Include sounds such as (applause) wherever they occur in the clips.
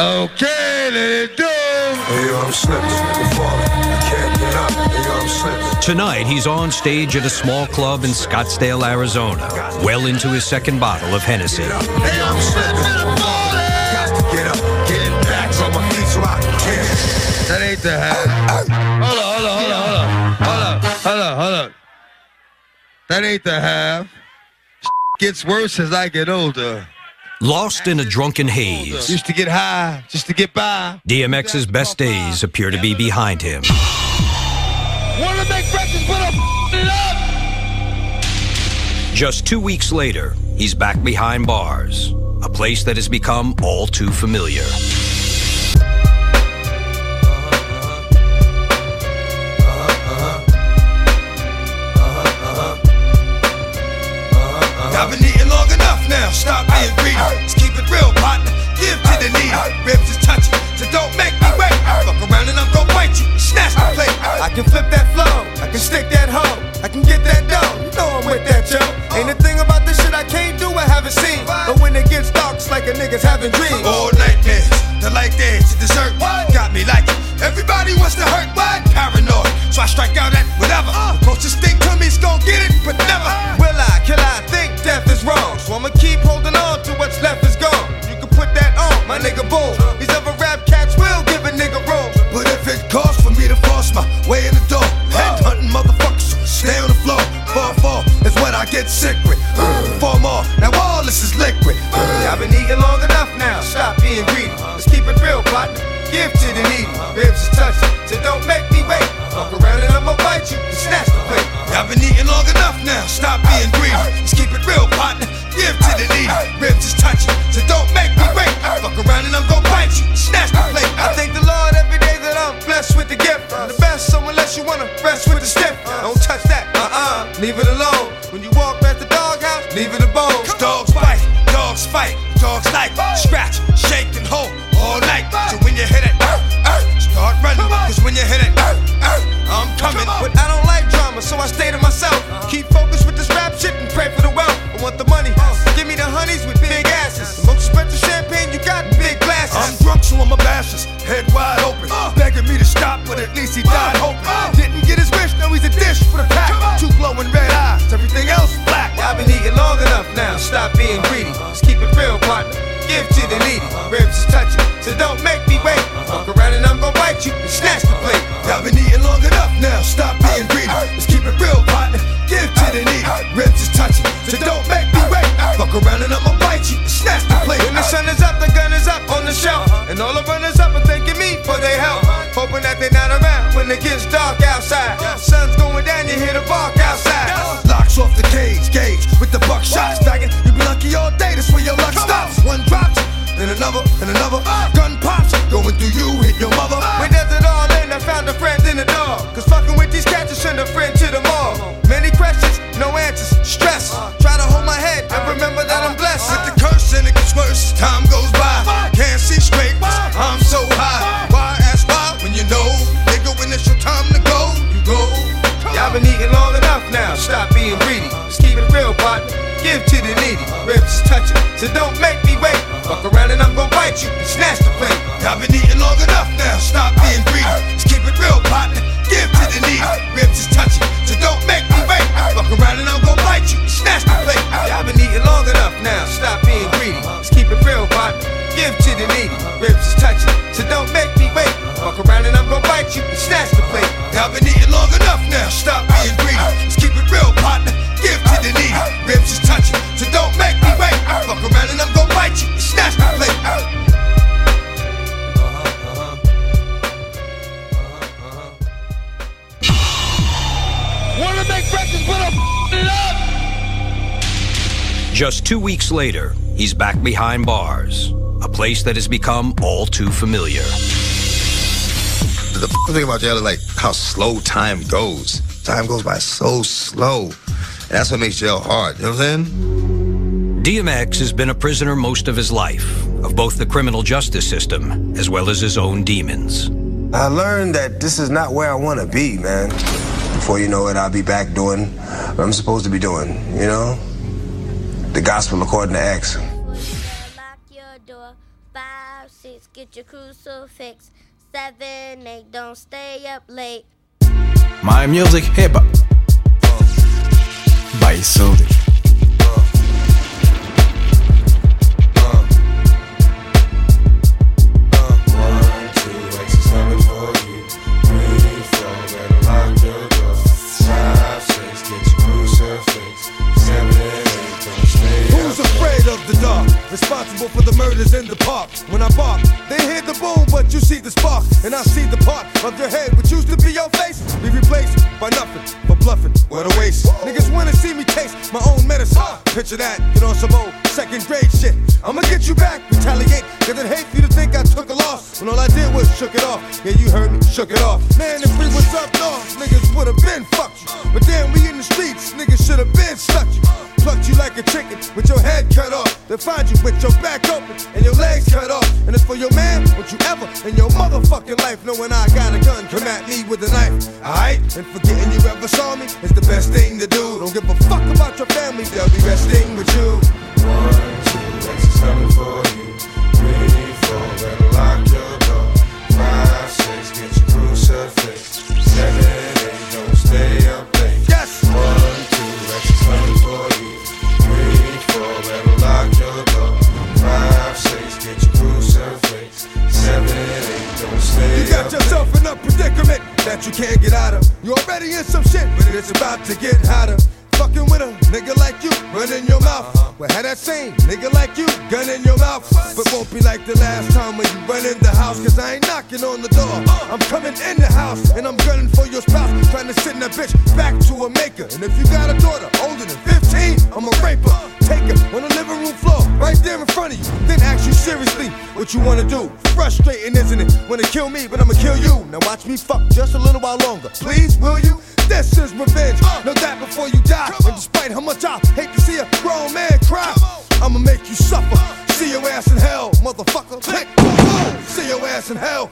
Okay, let it do. Hey, yo, I'm slipping. I'm. I can't get up. Hey, yo, I'm slipping. Tonight, he's on stage at a small club in Scottsdale, Arizona, well into his second bottle of Hennessy. Hey, I'm slipping. Get up. Get back on my feet so I can. That ain't the half. Hold on, hold on, hold on, hold on. Hold on, hold on, hold on. That ain't the half. Gets worse as I get older. Lost in a drunken haze, Used to get high just to get by. DMX's best days appear to be behind him. Wanna make breakfast, put up up. Just two weeks later, he's back behind bars, a place that has become all too familiar. I've been eating now. Stop being greedy. Let's keep it real, partner. Give to the needy. Ribs is touching, so don't make me wait. Fuck around and I'm gonna bite you. Snatch the plate. I can flip that flow. I can stick that hoe. I can get that dough. You know I'm with that, yo. Ain't a thing about this shit I can't do. I haven't seen. But when it gets dark, it's like a nigga's having dreams. All nightmares. The light dance, the dessert. Got me like it. Everybody wants to hurt. What? Paranoid. So I strike out at whatever. The closest thing to me is gon' get it, but never. Will I? Kill I think death is wrong. So I'ma keep holding on to what's left is gone. You can put that on, my nigga boom. These other rap cats will give a nigga room. But if it costs for me to force my way in the door, head hunting motherfuckers, stay on the floor. Fall, fall is what I get sick with. Uh, four more, now all this is liquid. Uh, I've been eating long enough now, stop being greedy. Let's keep it real, partner. Give to the needy. Ribs is touching, so don't make me wait. Fuck around and I'ma bite you and snatch the plate. I've been eating long enough now, stop being greedy. Let's keep it real, partner. Give to the needy. Ribs is touching, so don't make me wait. Later, he's back behind bars, a place that has become all too familiar. the thing about jail is like how slow time goes. Time goes by so slow. And that's what makes jail hard. You know what I'm saying? DMX has been a prisoner most of his life, of both the criminal justice system as well as his own demons. I learned that this is not where I want to be, man. Before you know it, I'll be back doing what I'm supposed to be doing, you know? The gospel according to Acts. Lock your door. Five, six, get your crucifix. Seven, eight, don't stay up late. My music hip hop. By Sudi. And I see the part of your head which used to be your face. Be replaced by nothing but bluffing. What a waste. Niggas wanna see me taste my own medicine. Picture that, get on some old second grade shit. I'ma get you back, retaliate. Cause it hate for you to think I took a loss. When all I did was shook it off. Yeah, you heard me, shook it off. Man, if we was up north, niggas would've been fucked you. But then we in the streets, niggas should've been stuck you. Plucked you like a chicken with your head cut off. Then find you with your back open and your legs cut off. And it's for your man, would you ever in your motherfucking life knowing I got a gun come at me with a knife? Alright? And forgetting you ever saw me is the best thing to do. Don't give a fuck about your family, they'll be resting with you. One, two, coming for you. Three, four, better lock your door. Five, six, get your crucifix. That you can't get out of. You already in some shit, but it's about to get hotter. Fucking with a nigga like you, run in your mouth. Well, had that same nigga like you, gun in your mouth. But won't be like the last time when you run in the house, cause I ain't knocking on the door. I'm coming in the house, and I'm gunning for your spouse. Trying to send that bitch back to a maker. And if you got a daughter older than 15, I'm a raper. What you wanna do. Frustrating, isn't it? Wanna kill me, but I'ma kill you. Now watch me fuck just a little while longer. Please, will you? This is revenge. Know that before you die. And despite how much I hate to see a grown man cry, I'ma make you suffer. See your ass in hell, motherfucker. Click. See your ass in hell.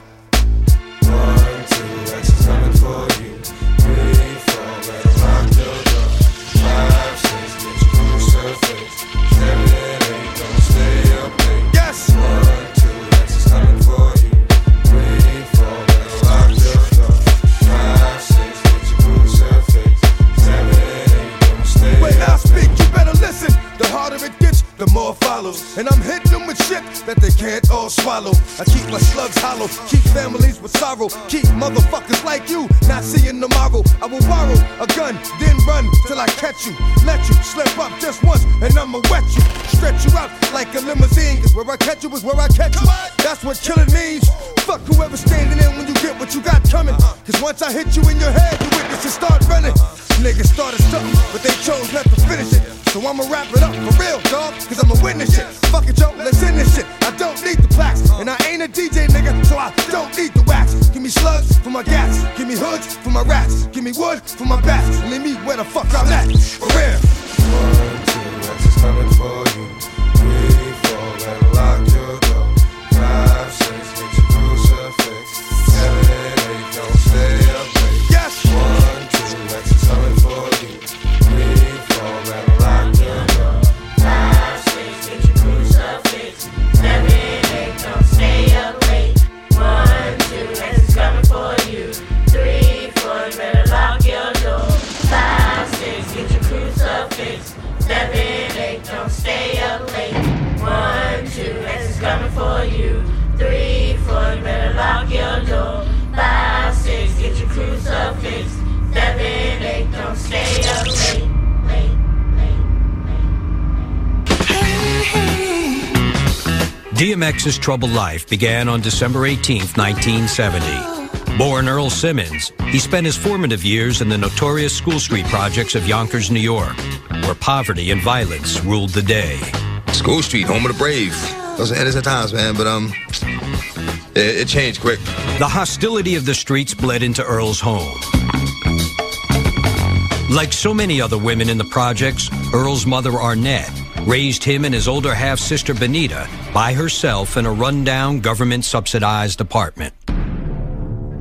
Keep families with sorrow, keep motherfuckers like you not seeing tomorrow. I will borrow a gun, then run till I catch you. Let you slip up just once, and I'ma wet you. Stretch you out like a limousine, cause where I catch you is where I catch you. That's what killing means. So I'ma wrap it up for real, dog, cause I'm a witness shit. Fuck it, yo, let's end this shit. I don't need the plaques, and I ain't a DJ nigga, so I don't need the wax. Give me slugs for my gas, give me hoods for my rats, give me wood for my bats, leave me where the fuck I'm at. For real. DMX's troubled life began on December 18, 1970. Born Earl Simmons, he spent his formative years in the notorious School Street projects of Yonkers, New York, where poverty and violence ruled the day. School Street, home of the brave. Those are innocent times, man. But um, It, it changed quick. The hostility of the streets bled into Earl's home. Like so many other women in the projects, Earl's mother, Arnett, raised him and his older half sister, Benita, by herself in a rundown government subsidized apartment.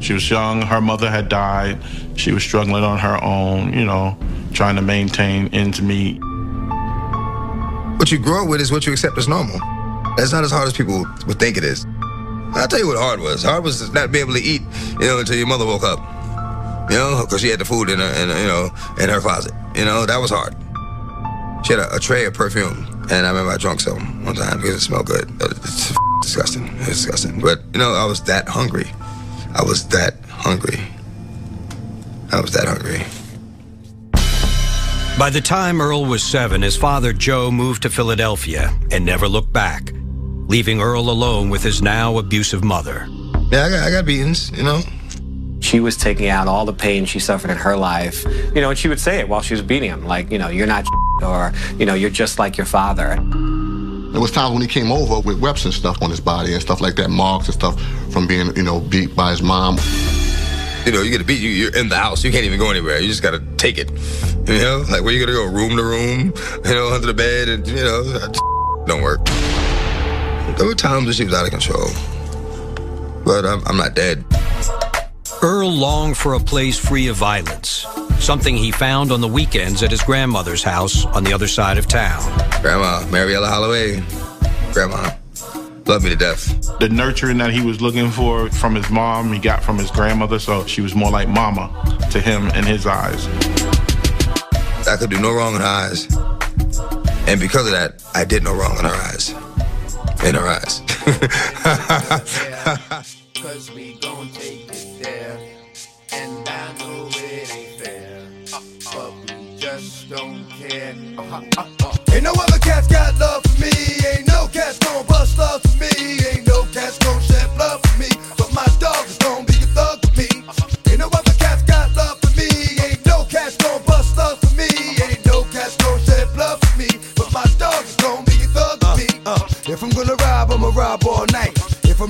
She was young, her mother had died, she was struggling on her own, you know, trying to maintain ends meet. What you grow up with is what you accept as normal. That's not as hard as people would think it is. I'll tell you what hard was. Hard was not being able to eat, you know, until your mother woke up. You know, because she had the food in her, in, you know, in her closet. You know, that was hard. She had a, a tray of perfume, and I remember I drank some one time because it smelled good. It's disgusting. It's disgusting. But you know, I was that hungry. I was that hungry. I was that hungry. By the time Earl was seven, his father Joe moved to Philadelphia and never looked back, leaving Earl alone with his now abusive mother. Yeah, I got, I got beatings, you know. She was taking out all the pain she suffered in her life, you know, and she would say it while she was beating him, like, you know, you're not or, you know, you're just like your father. There was times when he came over with webs and stuff on his body and stuff like that, marks and stuff from being, you know, beat by his mom. You know, you get a beat, you, you're in the house. You can't even go anywhere. You just gotta take it. You know, like where you gonna go, room to room, you know, under the bed, and you know, don't work. There were times when she was out of control, but I'm, I'm not dead. Earl longed for a place free of violence, something he found on the weekends at his grandmother's house on the other side of town. Grandma, Mariella Holloway, Grandma, loved me to death. The nurturing that he was looking for from his mom, he got from his grandmother, so she was more like mama to him in his eyes. I could do no wrong in her eyes. And because of that, I did no wrong in her eyes. In her eyes. (laughs) Cause we gon' take it there. And I know it ain't fair. But we just don't care. Ain't no other cats got love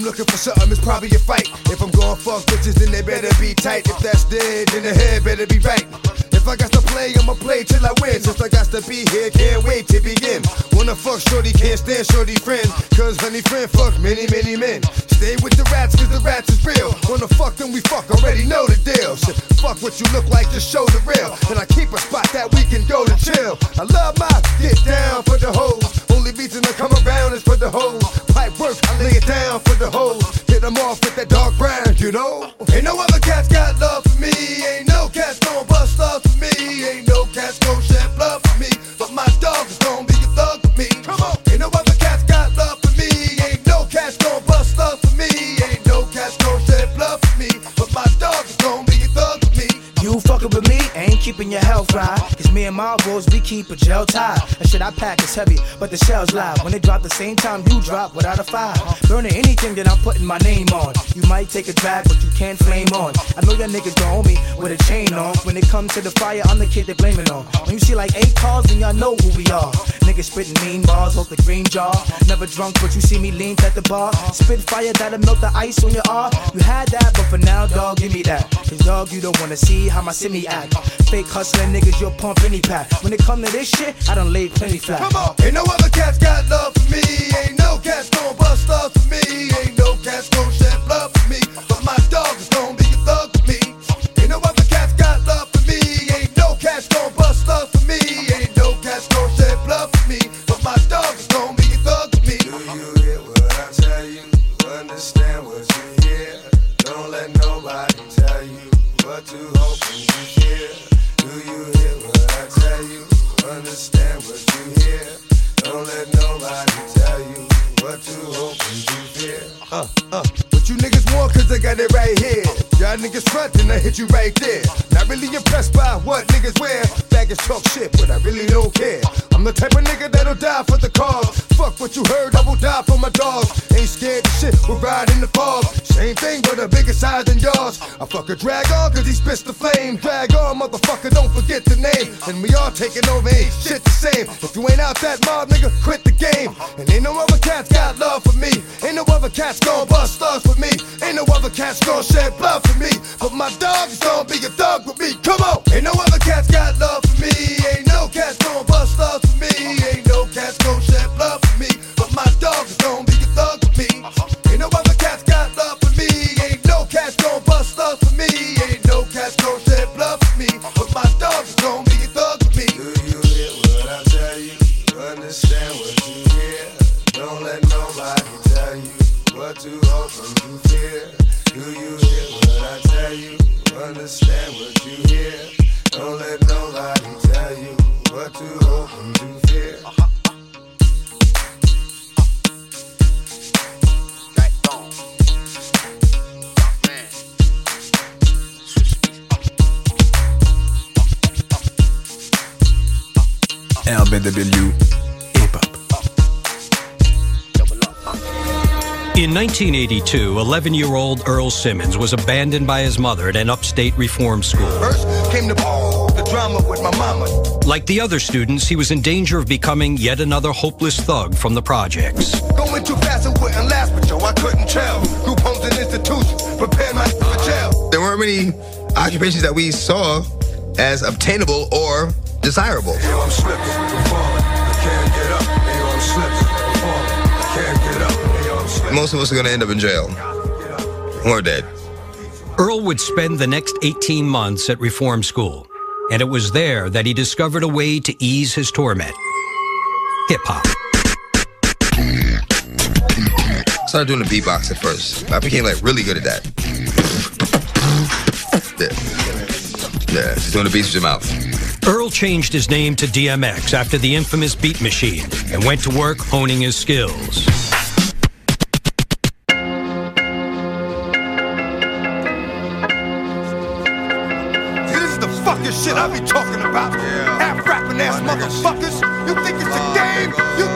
looking for something, it's probably a fight. If I'm going fuck bitches, then they better be tight. If that's dead, then the head better be right. If I got to play, I'ma play till I win. Since I got to be here, can't wait to begin. Wanna fuck shorty, can't stand shorty friend. Cause honey friend fuck many, many men. Stay with the rats, cause the rats is real. Wanna fuck, then we fuck, already know the deal. Shit, fuck what you look like, just show the real. And I keep a spot that we can go to chill. I love my get down for the hoes. Only reason I come around is for the hoes. Down for the hoes. Hit them off with that dark brown, you know? Ain't no other cats got love keeping your health right. Cause me and my boys, we keep a gel tie. That shit I pack is heavy, but the shells live. When they drop the same time you drop without a fire. Burning anything that I'm putting my name on. You might take a drag, but you can't flame on. I know your niggas don't me with a chain on. When it comes to the fire, I'm the kid they blame it on. When you see like eight cars, then y'all know who we are. Niggas spitting mean bars, hold the green jar. Never drunk, but you see me lean at the bar. Spit fire that'll melt the ice on your arm. You had that, but for now, dog, give me that. Cause dog, you don't wanna see how my simi act. Fake hustling niggas, you'll pump any pack. When it come to this shit, I done laid plenty flat. Come on. Ain't no other cats got love for me. Ain't no cats gon' bust love for me. Ain't no cats gon' shed blood for me. You right there. Not really impressed by what niggas wear. Baggage talk shit, but I really don't care. I'm the type of nigga that'll die for the cause. Fuck what you heard, I will die for my dogs. Ain't scared of shit, we'll ride in the size than yours. I fuck a drag on, cause he spits the flame. Drag-On, motherfucker, don't forget the name. And we all taking over, ain't shit the same. If you ain't out that mob, nigga, quit the game. And ain't no other cats got love for me. Ain't no other cats gon' bust thugs for me. Ain't no other cats gon' shed blood for me. But my dog is gon' be a thug with me. Come on! Ain't no other cats got love for me. Ain't no cats gon' bust thugs for me. Ain't no cats gon' shed blood for me. But my dog is gon' be a thug with me. In 1982, 11 year old Earl Simmons was abandoned by his mother at an upstate reform school. First came the, the drama with my mama. Like the other students, he was in danger of becoming yet another hopeless thug from the projects. Going too fast and wouldn't last, but yo, I couldn't tell. Group homes and institutions prepared my for jail. There weren't many occupations that we saw as obtainable or desirable. Yo, Most of us are gonna end up in jail or dead. Earl would spend the next 18 months at reform school, and it was there that he discovered a way to ease his torment hip hop. started doing the beatbox at first. I became like really good at that. Yeah. Yeah, just doing the beats with your mouth. Earl changed his name to DMX after the infamous Beat Machine and went to work honing his skills. Shit I be talking about. Half rapping ass motherfuckers. You think it's a game? You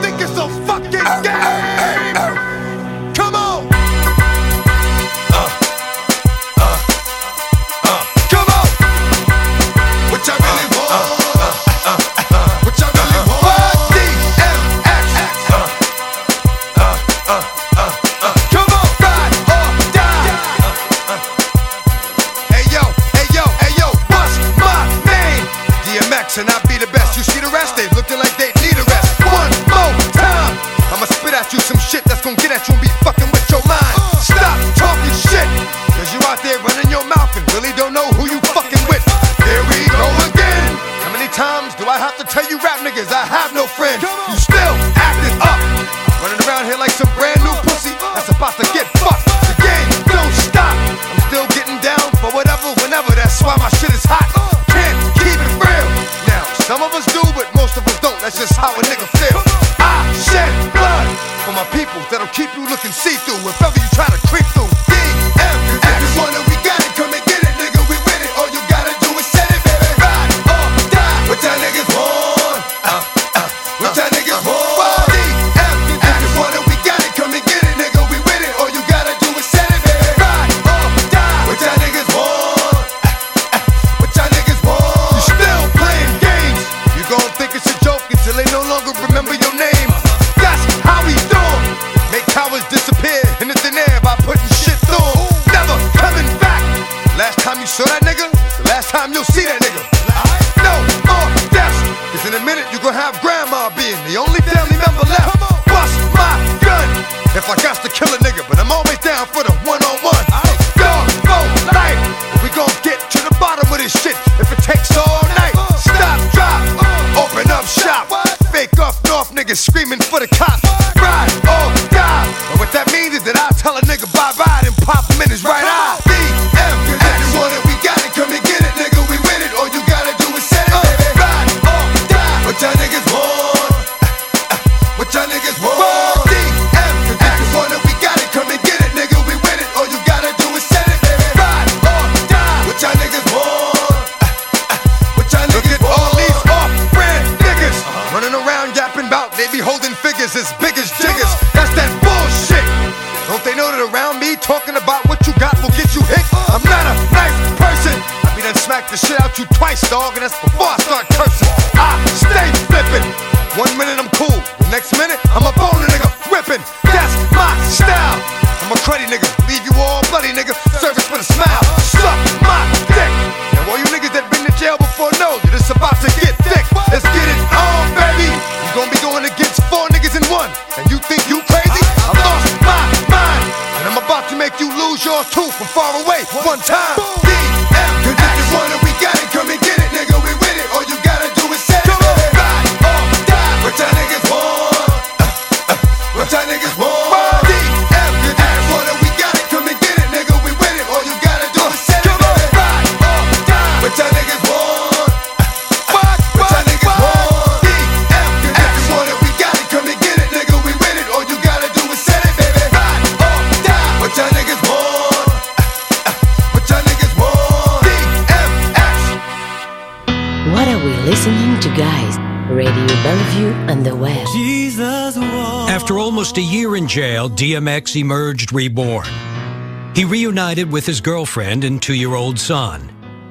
crowded around me talking about what you got will get you hit. I'm not a nice person. I be done smack the shit out you twice, dog, and that's before I start cursing. I stay flipping. One minute I'm cool, the next minute I'm a on nigga whippin'. That's my style. I'm a cruddy nigga, leave you all bloody nigga, service with a smile. Suck my dick. Now all you niggas that been to jail before know that it's about to get yours too from far away one time. DM, guys? Radio Bellevue on the web. After almost a year in jail, DMX emerged reborn. He reunited with his girlfriend and two year old son,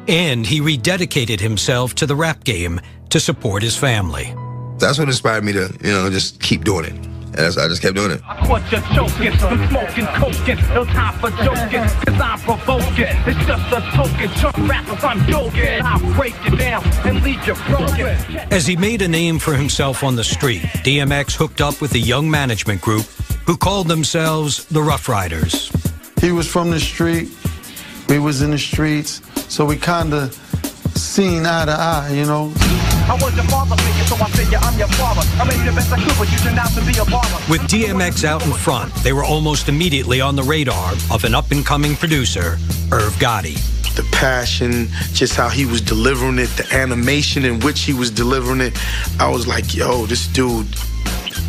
and he rededicated himself to the rap game to support his family. That's what inspired me to, you know, just keep doing it. And that's, I just kept doing it. I caught you choking, from smoking, coking, no time for joking, cause I'm provoking. It's just a token, chump rappers, I'm joking. I'll break you down and leave you broken. As he made a name for himself on the street, DMX hooked up with a young management group who called themselves the Ruff Ryders. He was from the street. We was in the streets. So we kind of seen eye to eye, you know. I was your father figure, so I figure I'm your father. I made the best I could, but you turned out to be a barber. With DMX out in front, they were almost immediately on the radar of an up and coming producer, Irv Gotti. the passion, just how he was delivering it, the animation in which he was delivering it. I was like, yo, this dude,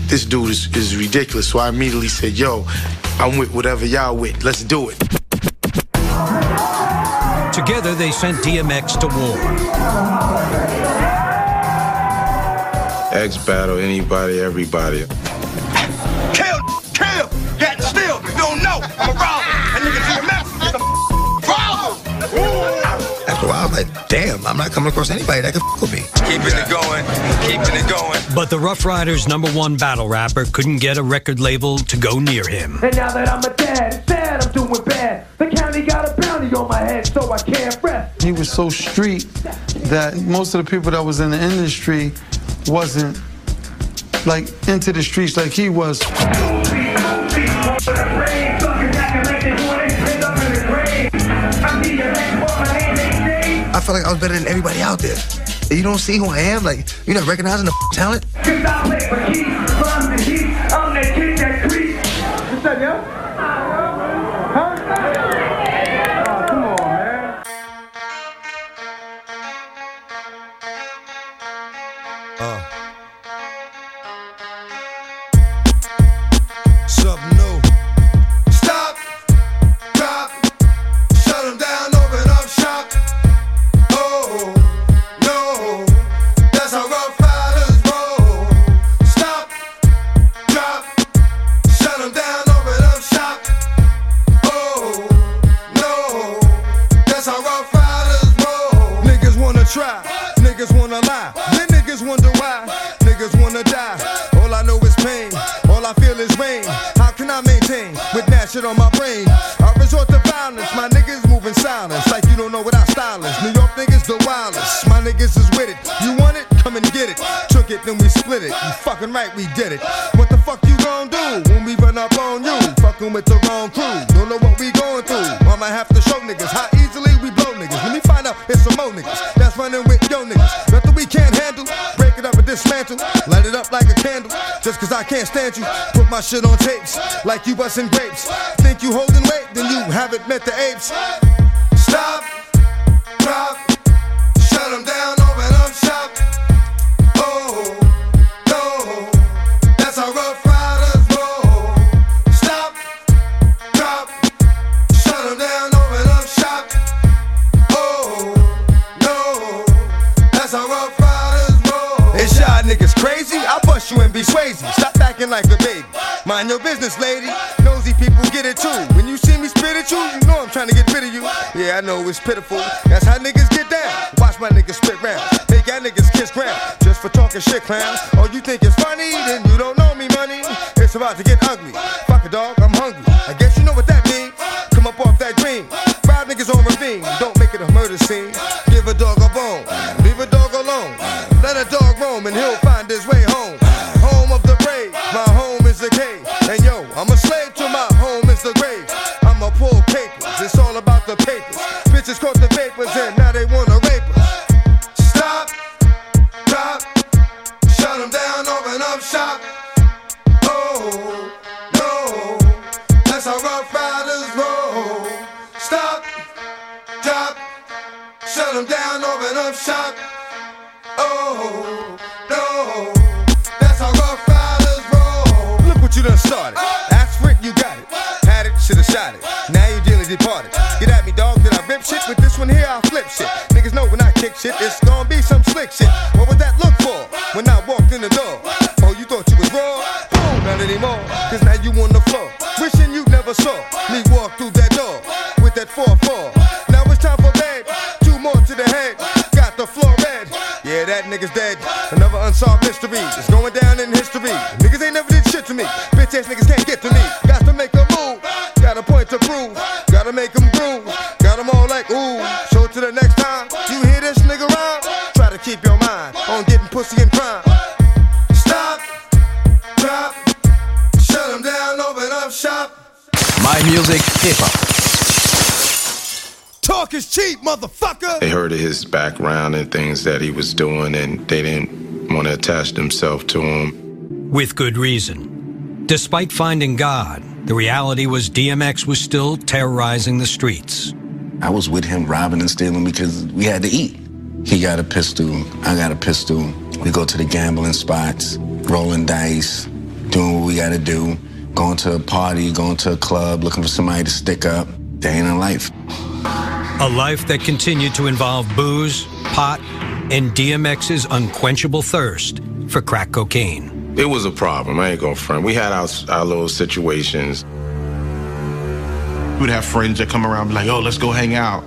this dude is, is ridiculous. So I immediately said, yo, I'm with whatever y'all with. Let's do it. Together, they sent DMX to war. X battle anybody, everybody. Kill, kill, get still. You don't know. I'm a robber. And nigga DMX is a problem. After a while, I'm like, damn, I'm not coming across anybody that can f with me. Keeping it going, keeping it going. But the Ruff Ryders' number one battle rapper couldn't get a record label to go near him. And now that I'm a dad, it's sad I'm doing He was so street that most of the people that was in the industry wasn't like into the streets like he was. I felt like I was better than everybody out there. You don't see who I am? Like, you're not recognizing the f- talent? We split it. You fucking right, we did it. What the fuck you gon' do when we run up on you? Fucking with the wrong crew. Don't know what we going through. Might have to show niggas how easily we blow niggas. Let me find out it's some more niggas that's running with yo niggas. Nothing we can't handle. Break it up and dismantle. Light it up like a candle. Just cause I can't stand you. Put my shit on tapes like you busting grapes. Think you holding weight, then you haven't met the apes. Stop acting like a baby. Mind your business, lady. Nosy people get it too. When you see me spit at you, you know I'm trying to get rid of you. Yeah, I know it's pitiful. That's how niggas get down. Watch my niggas spit round. Make y'all niggas kiss ground. Just for talking shit, clowns. Oh, you think it's funny? Then you don't know me, money. It's about to get ugly. Fuck a dog, I'm hungry. Anymore. Cause now you on the floor. Wishing you never saw me walk through that background and things that he was doing, and they didn't want to attach themselves to him. With good reason. Despite finding God, the reality was DMX was still terrorizing the streets. I was with him robbing and stealing because we had to eat. He got a pistol, I got a pistol. We go to the gambling spots, rolling dice, doing what we gotta do, going to a party, going to a club, looking for somebody to stick up. Day in a life. A life that continued to involve booze, pot, and DMX's unquenchable thirst for crack cocaine. It was a problem. I ain't gonna front. We had our, our little situations. We'd have friends that come around and be like, oh, let's go hang out.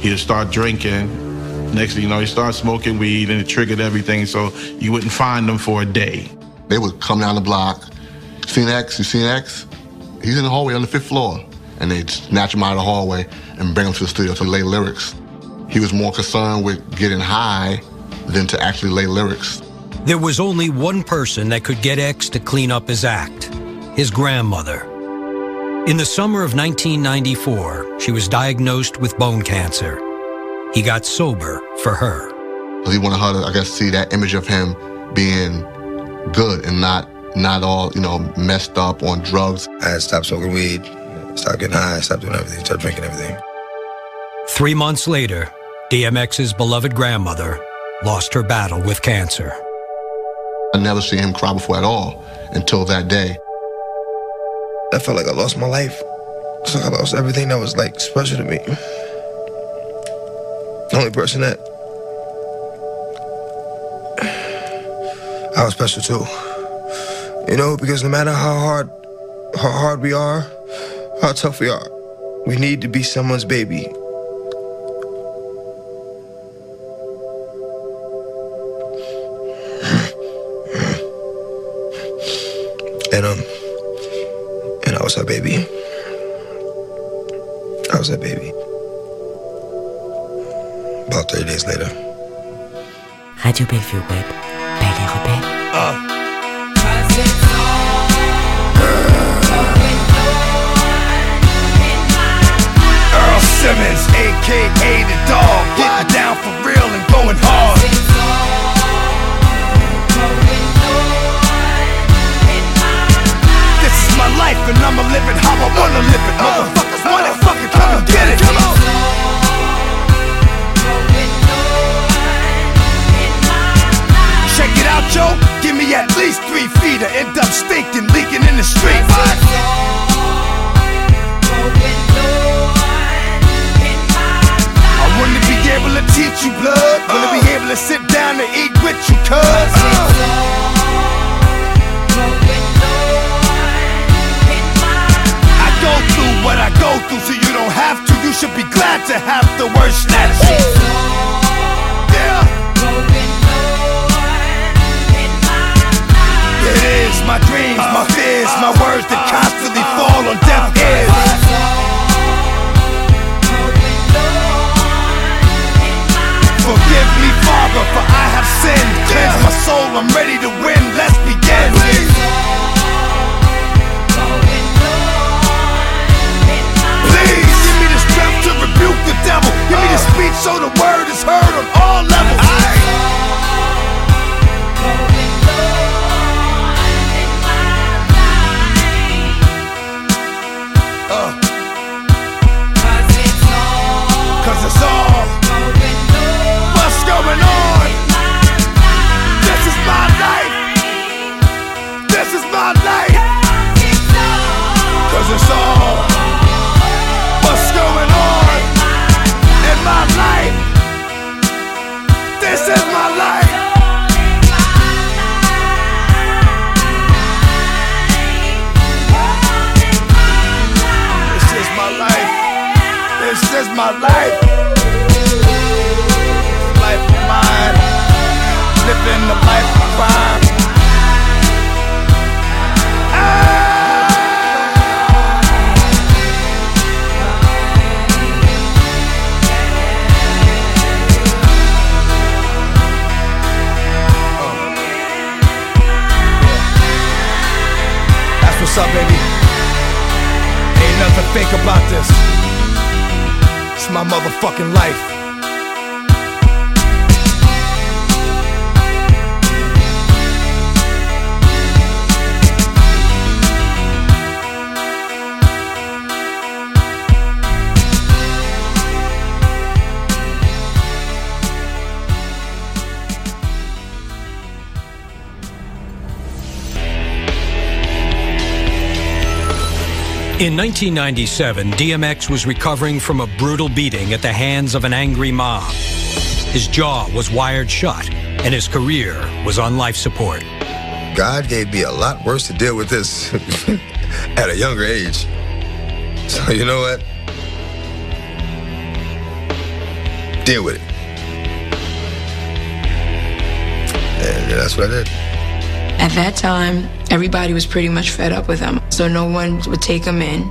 He'd start drinking. Next thing you know, he started smoking weed and it triggered everything, so you wouldn't find them for a day. They would come down the block. Seen X? You seen X? He's in the hallway on the fifth floor. And they'd snatch him out of the hallway and bring him to the studio to lay lyrics. He was more concerned with getting high than to actually lay lyrics. There was only one person that could get X to clean up his act his grandmother. In the summer of 1994, she was diagnosed with bone cancer. He got sober for her. He wanted her to, I guess, see that image of him being good and not not all, you know, messed up on drugs. I had stopped smoking weed, stopped getting high, stopped doing everything, stopped drinking everything. Three months later, DMX's beloved grandmother lost her battle with cancer. I never seen him cry before at all until that day. I felt like I lost my life. It's like I lost everything that was like special to me. The only person that I was special to. You know, because no matter how hard how hard we are, how tough we are, we need to be someone's baby. And um and I was her baby. I was her baby. About 30 days later. Radio Bellevue Web. Belle et rebelle. Earl Simmons, aka the dog, getting down for real and going hard. This is my life and I'ma live it how I wanna live it. Motherfuckers want it, fucking come and get it. Come on. Check it out, Joe. Give me at least three feet or end up stinking, leaking in the street. What? I wanna be able to teach you blood. Wanna be uh. able to sit down and eat with you, cuz. Uh. I go through what I go through so you don't have to. You should be glad to have the word snatched. Yeah. It is my dreams, my fears, my words that constantly fall on deaf ears. Forgive me, Father, for I have sinned. Cleanse my soul, I'm ready to win. Let's begin. Please give me the strength to rebuke the devil. Give me the speech so the word is heard on all levels. This is my life. This is my life. This is my life. Fake about this. It's my motherfucking life. In 1997, DMX was recovering from a brutal beating at the hands of an angry mob. His jaw was wired shut, and his career was on life support. God gave me a lot worse to deal with this (laughs) at a younger age. So you know what? Deal with it. And that's what I did. At that time, everybody was pretty much fed up with him. So no one would take him in.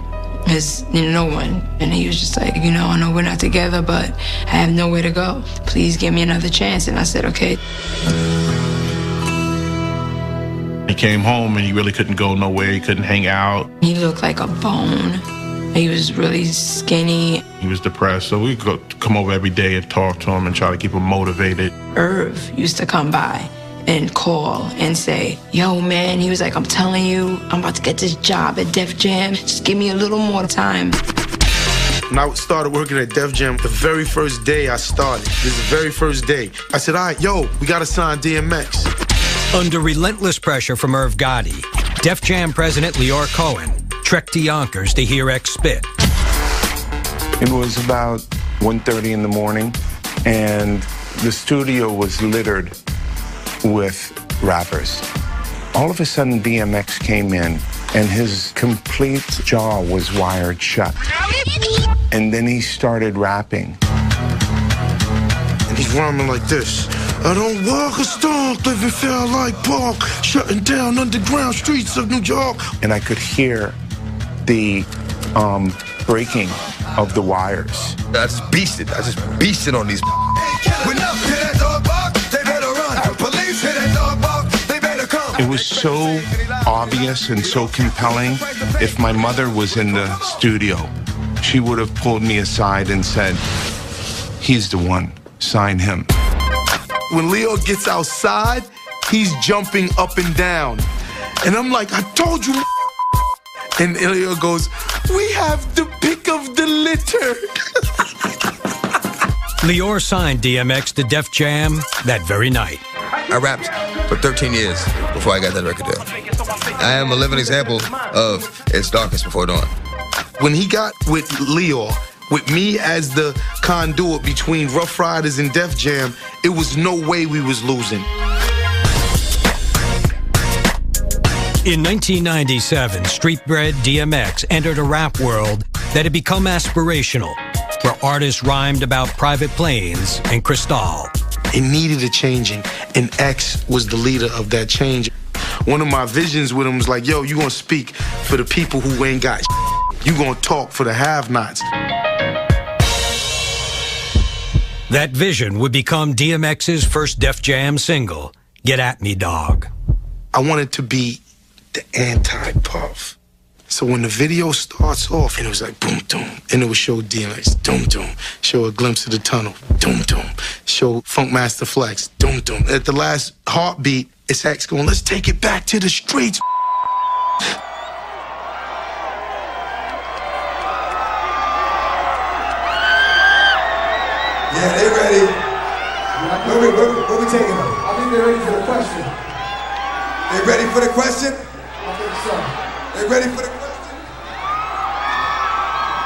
His, you know, no one. And he was just like, you know, I know we're not together, but I have nowhere to go. Please give me another chance. And I said, okay. He came home and he really couldn't go nowhere. He couldn't hang out. He looked like a bone. He was really skinny. He was depressed. So we'd go, come over every day and talk to him and try to keep him motivated. Irv used to come by and call and say, Yo, man, he was like, I'm telling you, I'm about to get this job at Def Jam. Just give me a little more time. When I started working at Def Jam, the very first day I started, this is the very first day, I said, all right, yo, we gotta sign DMX. Under relentless pressure from Irv Gotti, Def Jam president Lyor Cohen trekked to Yonkers to hear X spit. It was about 1.30 in the morning, and the studio was littered with rappers. All of a sudden, DMX came in, and his complete jaw was wired shut. And then he started rapping. And he's rhyming like this. I don't walk a stalk, living feel like park, shutting down underground streets of New York. And I could hear the um, breaking of the wires. I just beasted. I just beasted on these. When It was so obvious and so compelling. If my mother was in the studio, she would have pulled me aside and said, He's the one, sign him. When Lyor gets outside, he's jumping up and down. And I'm like, I told you. And Lyor goes, We have the pick of the litter. Lyor signed DMX to Def Jam that very night. I rapped for 13 years before I got that record deal. I am a living example of it's darkest before dawn. When he got with Lyor, with me as the conduit between Ruff Ryders and Def Jam, it was no way we was losing. In 1997, street bred DMX entered a rap world that had become aspirational. Where artists rhymed about private planes and Cristal. It needed a changing, and X was the leader of that change. One of my visions with him was like, yo, you gonna speak for the people who ain't got You gonna talk for the have-nots. That vision would become DMX's first Def Jam single, Get At Me Dog. I wanted to be the anti-puff. So when the video starts off and it was like boom, boom, and it would show DMX, doom, doom, show a glimpse of the tunnel, doom, doom, show Funkmaster Flex, doom, doom. At the last heartbeat, it's X going, let's take it back to the streets. Yeah, they ready. Where we, where, we- where we taking them? I think they're ready for the question. They ready for the question? I think so. They ready for the question?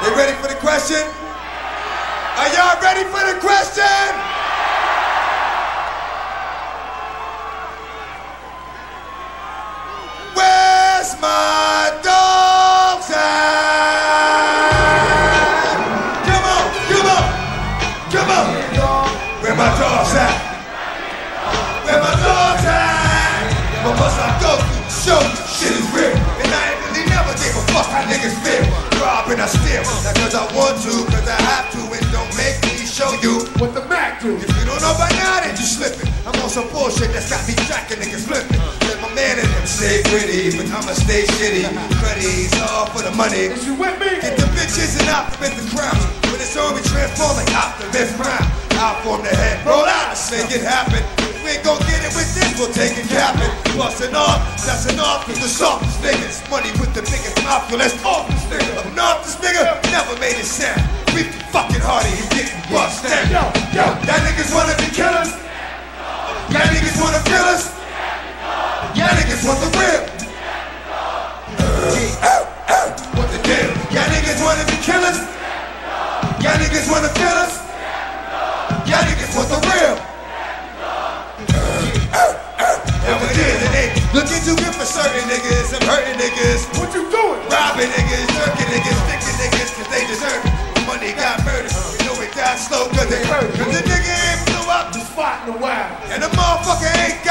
They ready for the question? Are y'all ready for the question? Stay pretty, but I'ma stay shitty. Credits all for the money. Is you with me? Get the bitches and optimist the crown. When it's on, we transform like Optimus Prime. Out from the head, roll out, let's make it happen. If we ain't gon' get it with this, we'll take it capping. Busting off, that's enough with the softest niggas. Money with the biggest mouth, yo, let's off this nigga. Up north, this nigga never made it sound. We fucking hardy, he getting bust down. Yo, yo, y'all niggas wanna be killers? Y'all niggas wanna kill us? Niggas want the real? What the deal? Y'all niggas wanna be killers? Y'all niggas wanna kill us? Y'all niggas want the real? And we did it ain't looking too good for certain niggas. I'm hurting niggas. What you doing? Robbing niggas,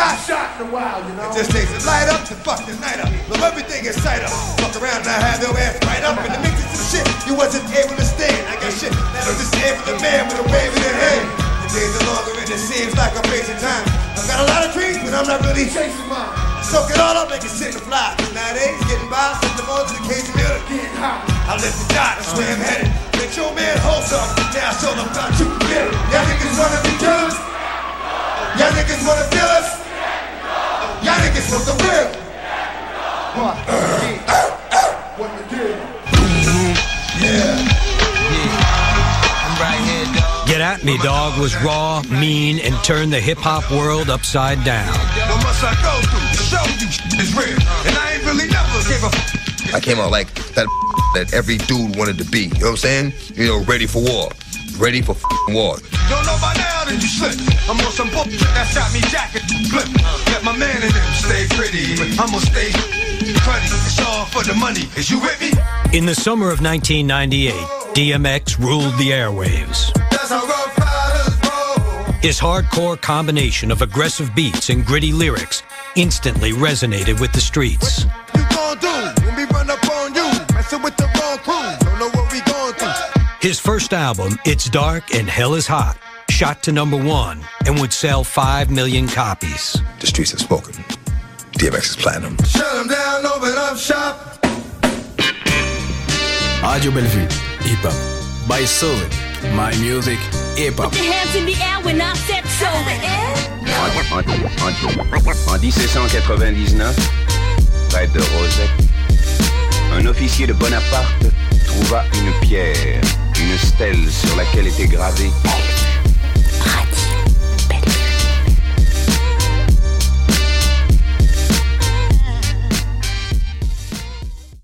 got shot in a while, you know? It just takes a light up to fuck the night up. Blow everything in sight up. Fuck around and I have your ass right up in the mix of some shit you wasn't able to stand. I got shit that'll disable the man with a wave in their hand. The days are longer and it seems like I'm facing time. I've got a lot of dreams, but I'm not really chasing mine. Soak it all up, make it sit and fly. Nowadays, getting by, them on to the case of milk. Getting hot. I live to die, that's where I'm headed. Let your man hold something. Now it's all about you. It. Y'all niggas wanna be killers? Y'all niggas wanna kill us? Y'all niggas want the real? What? What the deal? Yeah. Get At Me Dog was raw, mean, and turned the hip hop world upside down. What must I go through to show you is real? And I ain't really never gave a f- I came out like that (laughs) that every dude wanted to be. You know what I'm saying? You know, ready for war. Ready for war. Don't know by you slip. I'm on some bullshit that shot me jacket flip. Let my man in them stay pretty, but I'ma stay cruddy. It's all for the money. Is you with me? In the summer of 1998, DMX ruled the airwaves. That's how Ruff Ryders roll. His hardcore combination of aggressive beats and gritty lyrics instantly resonated with the streets. You gon' do when we run up on you? Messing with the wrong crew. Don't know what we going through. His first album, It's Dark and Hell is Hot, shot to number one and would sell 5 million copies. The streets have spoken. DMX is platinum. Shut 'em down, open up shop. Radio Bellevue, hip hop. By Soul, my music, hip hop. Put your hands in the air when I said so. En, en- en 1799, près de Rosette, un officier de Bonaparte trouva une pierre, une stèle sur laquelle était gravé